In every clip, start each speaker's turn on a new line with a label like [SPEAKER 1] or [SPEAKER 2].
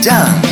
[SPEAKER 1] done.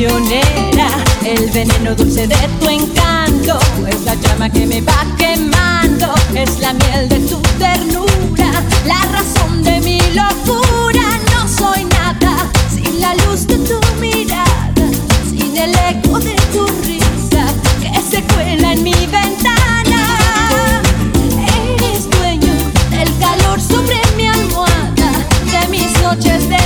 [SPEAKER 2] el veneno dulce de tu encanto, es la llama que me va quemando, es la miel de tu ternura, la razón de mi locura, no soy nada sin la luz de tu mirada, sin el eco de tu risa que se cuela en mi ventana, eres dueño del calor sobre mi almohada, de mis noches de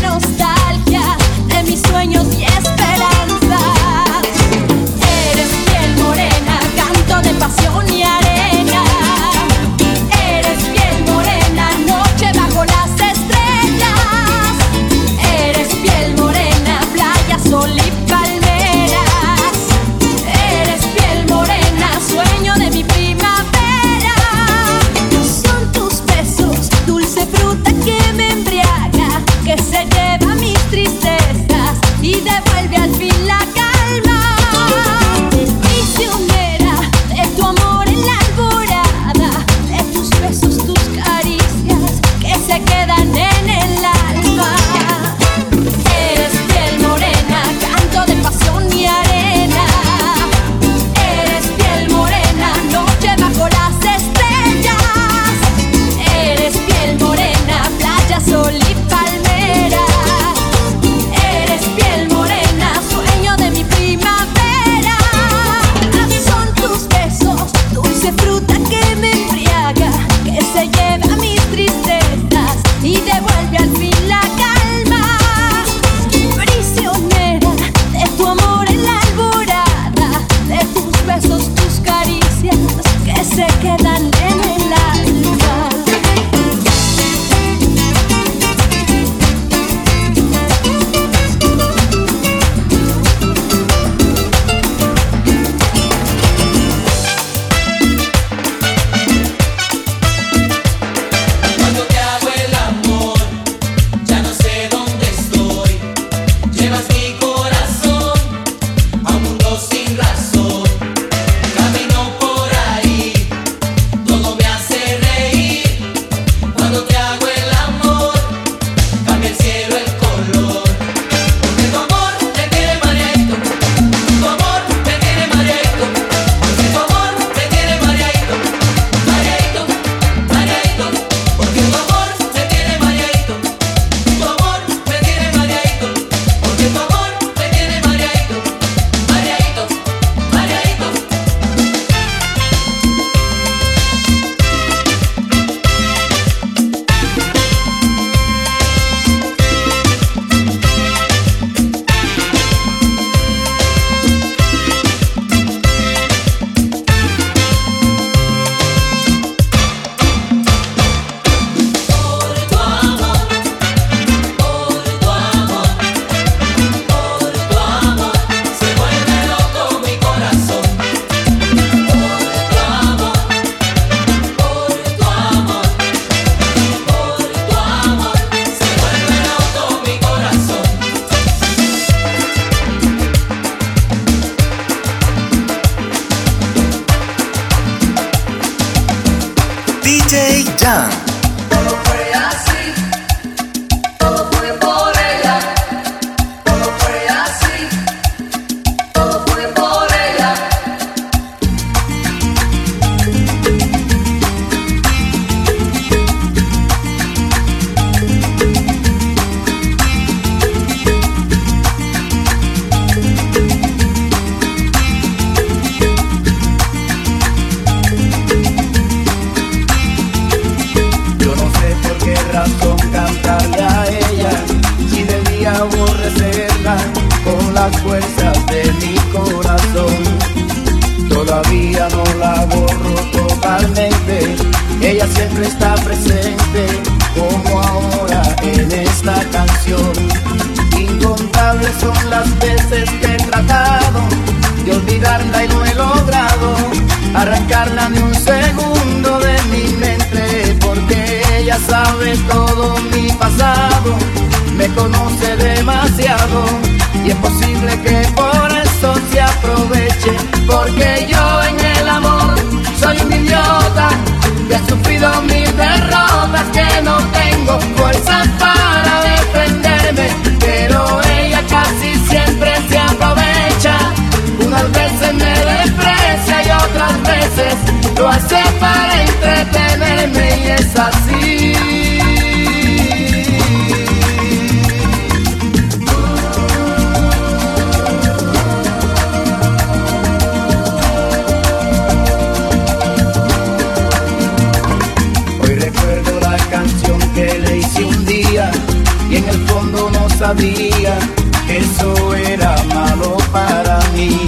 [SPEAKER 3] que eso era malo para mí.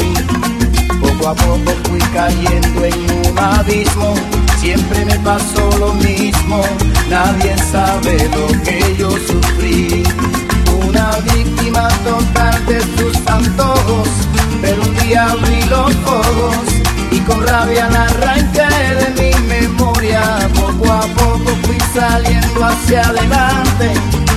[SPEAKER 3] Poco a poco fui cayendo en un abismo, siempre me pasó lo mismo, nadie sabe lo que yo sufrí. Una víctima total de tus antojos, pero un día abrí los ojos y con rabia la arranqué de mi memoria. Poco a poco fui saliendo hacia adelante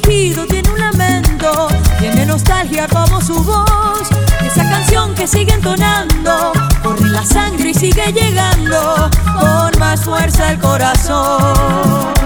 [SPEAKER 4] tejido tiene un lamento, tiene nostalgia como su voz. Esa canción que sigue entonando,
[SPEAKER 2] corre la sangre y sigue llegando
[SPEAKER 4] con más fuerza el corazón.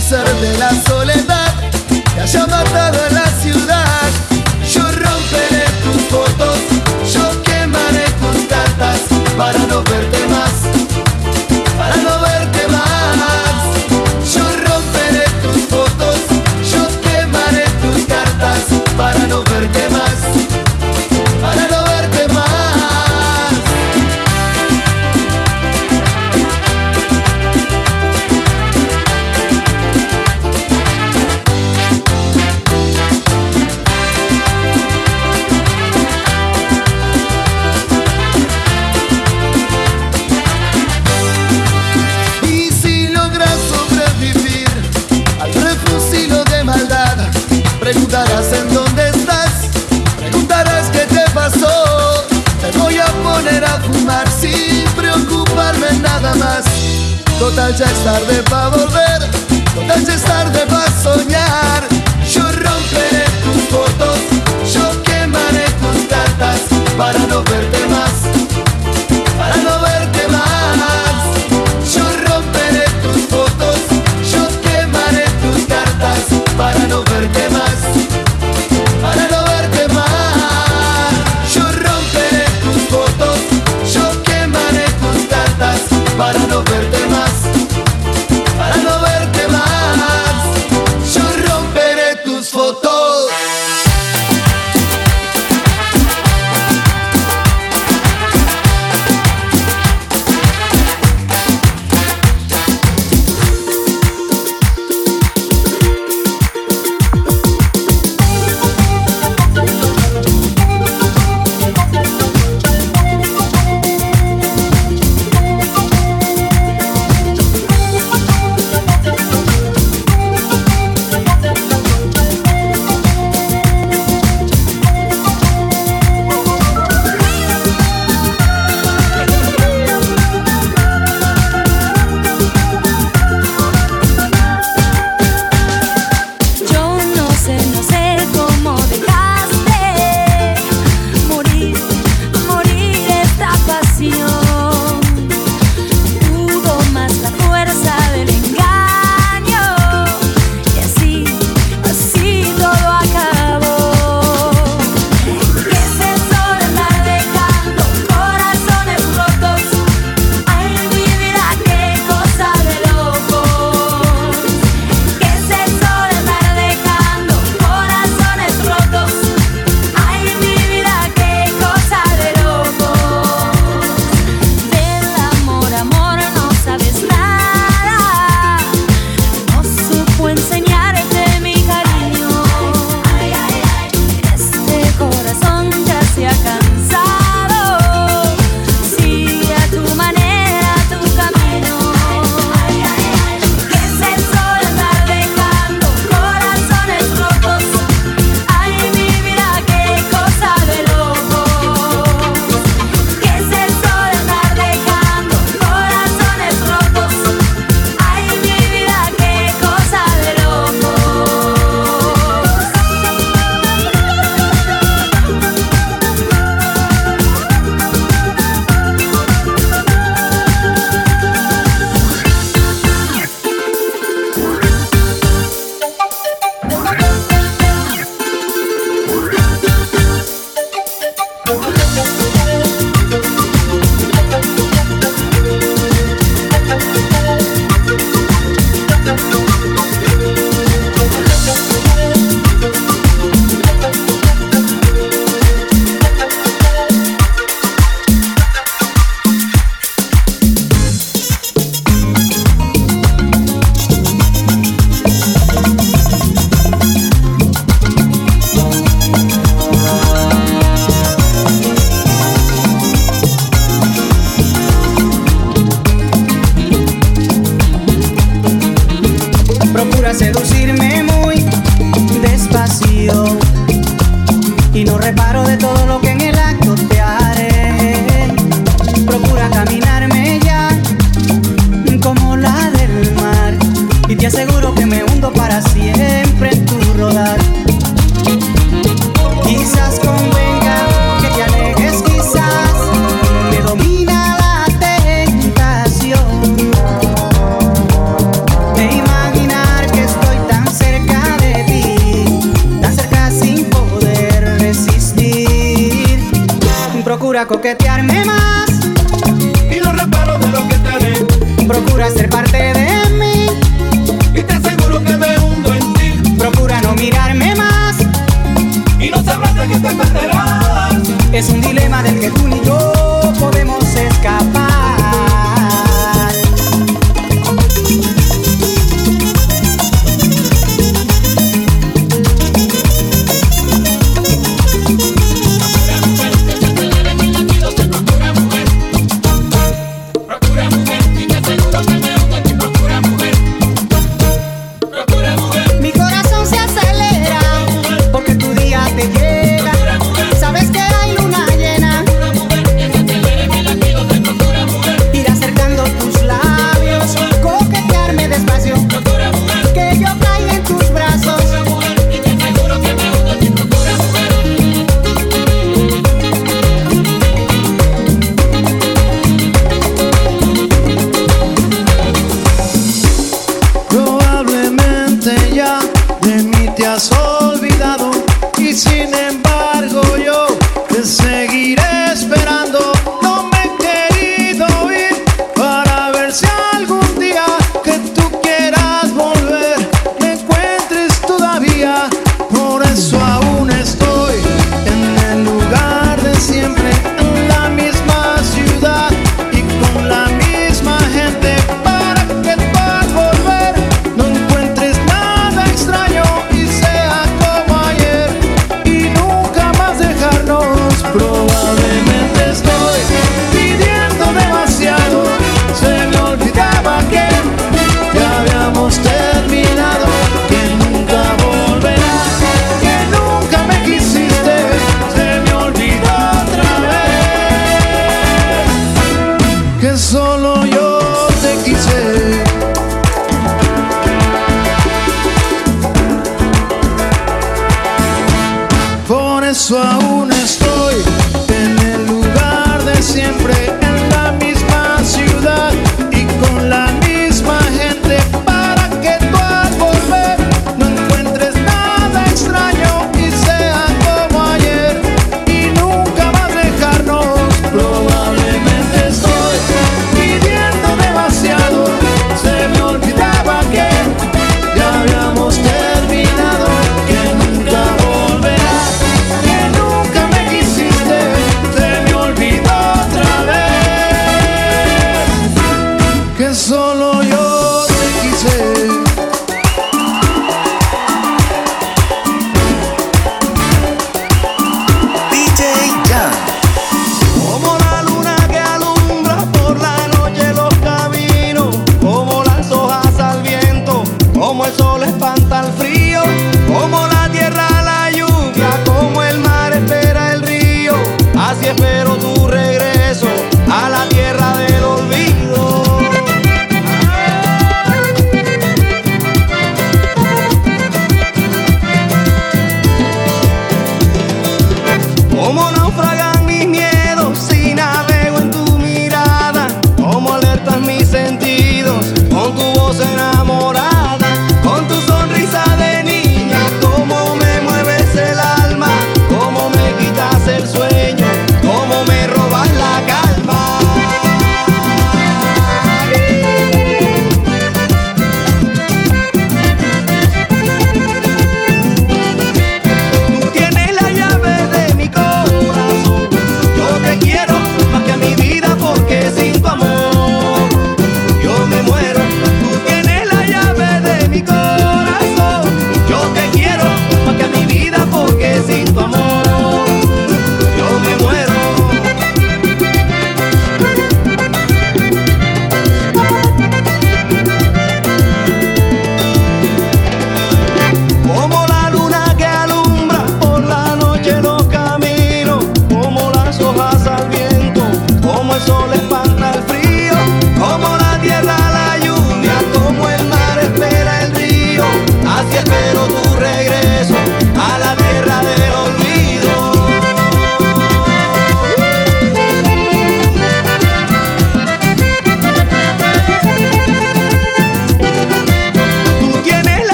[SPEAKER 5] pensar de la soledad. Que haya matado el ya es tarde para volver, ya es tarde para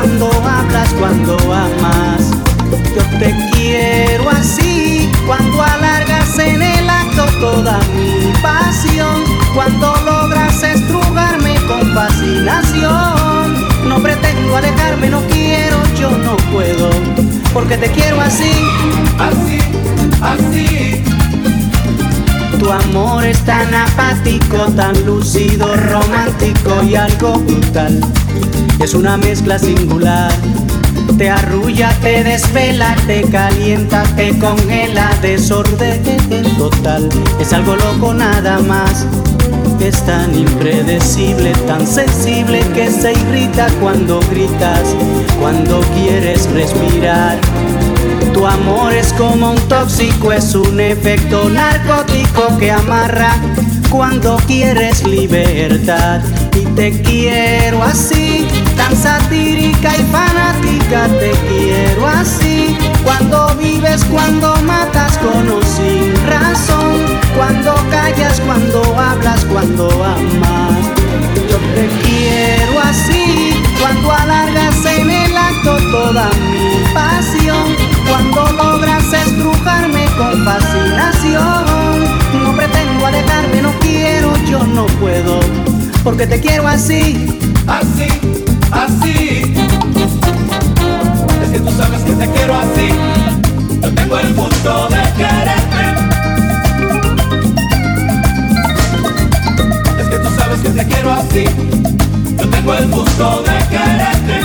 [SPEAKER 6] cuando hablas, cuando amas. Yo te quiero así, cuando alargas en el acto toda mi pasión, cuando logras estrugarme con fascinación. No pretendo alejarme, no quiero, yo no puedo, porque te quiero así, así, así. Tu amor es tan apático, tan lúcido, romántico y algo brutal. Es una mezcla singular. Te arrulla, te desvela, te calienta, te congela, desorden total. Es algo loco nada más. Es tan impredecible, tan sensible que se irrita cuando gritas, cuando quieres respirar. Tu amor es como un tóxico, es un efecto narcótico que amarra cuando quieres libertad. Y te quiero así, tan satírica y fanática, te quiero así. Cuando vives, cuando matas con o sin razón, cuando callas, cuando hablas, cuando amas. Yo te quiero así, cuando alargas en el acto toda mi pasión, cuando logras estrujarme con fascinación. No pretendo alejarme, no quiero, yo no puedo, porque te quiero así, así, así. Es que tú sabes que te quiero así. Yo tengo el gusto de quererte. Es que tú sabes que te quiero así. Yo tengo el gusto de quererte.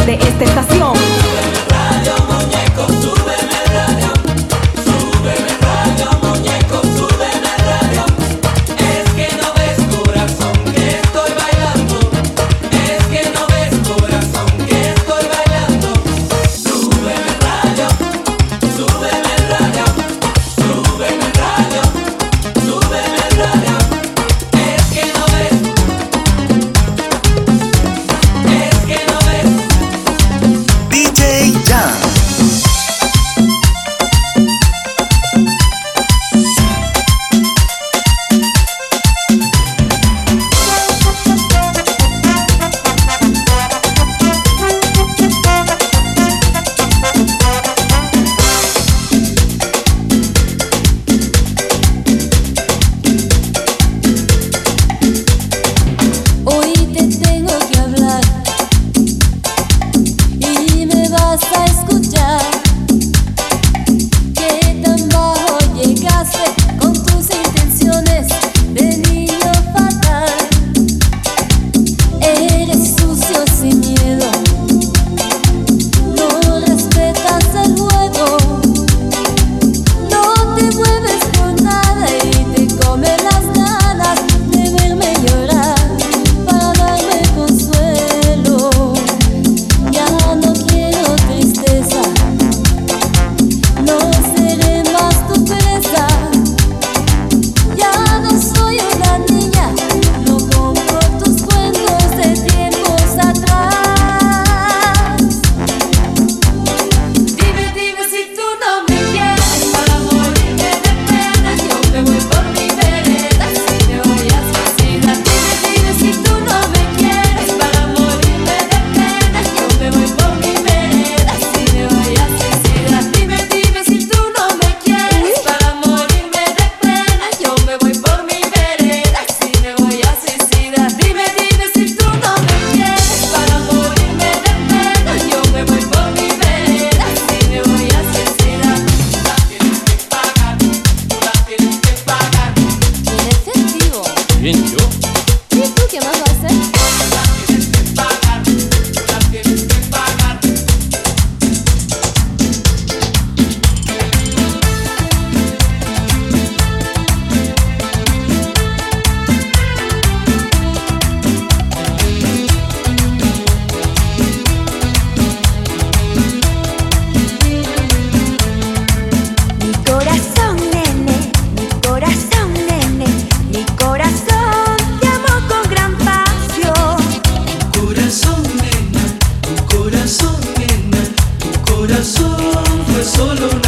[SPEAKER 7] De esta estación.
[SPEAKER 8] solo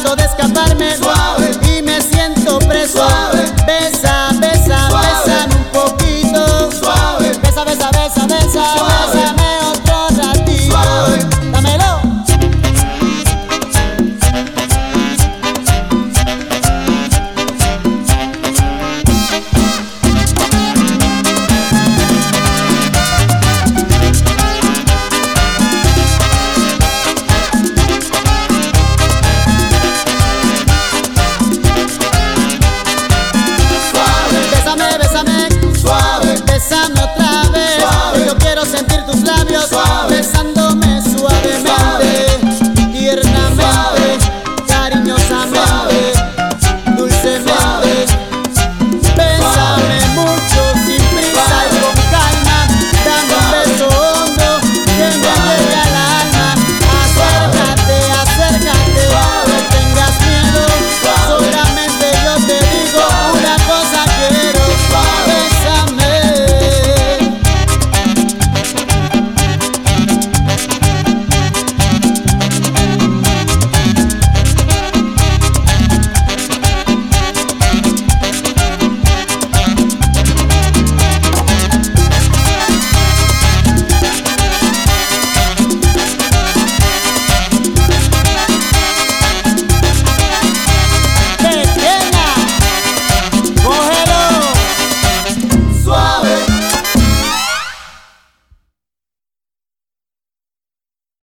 [SPEAKER 9] trato de escaparme.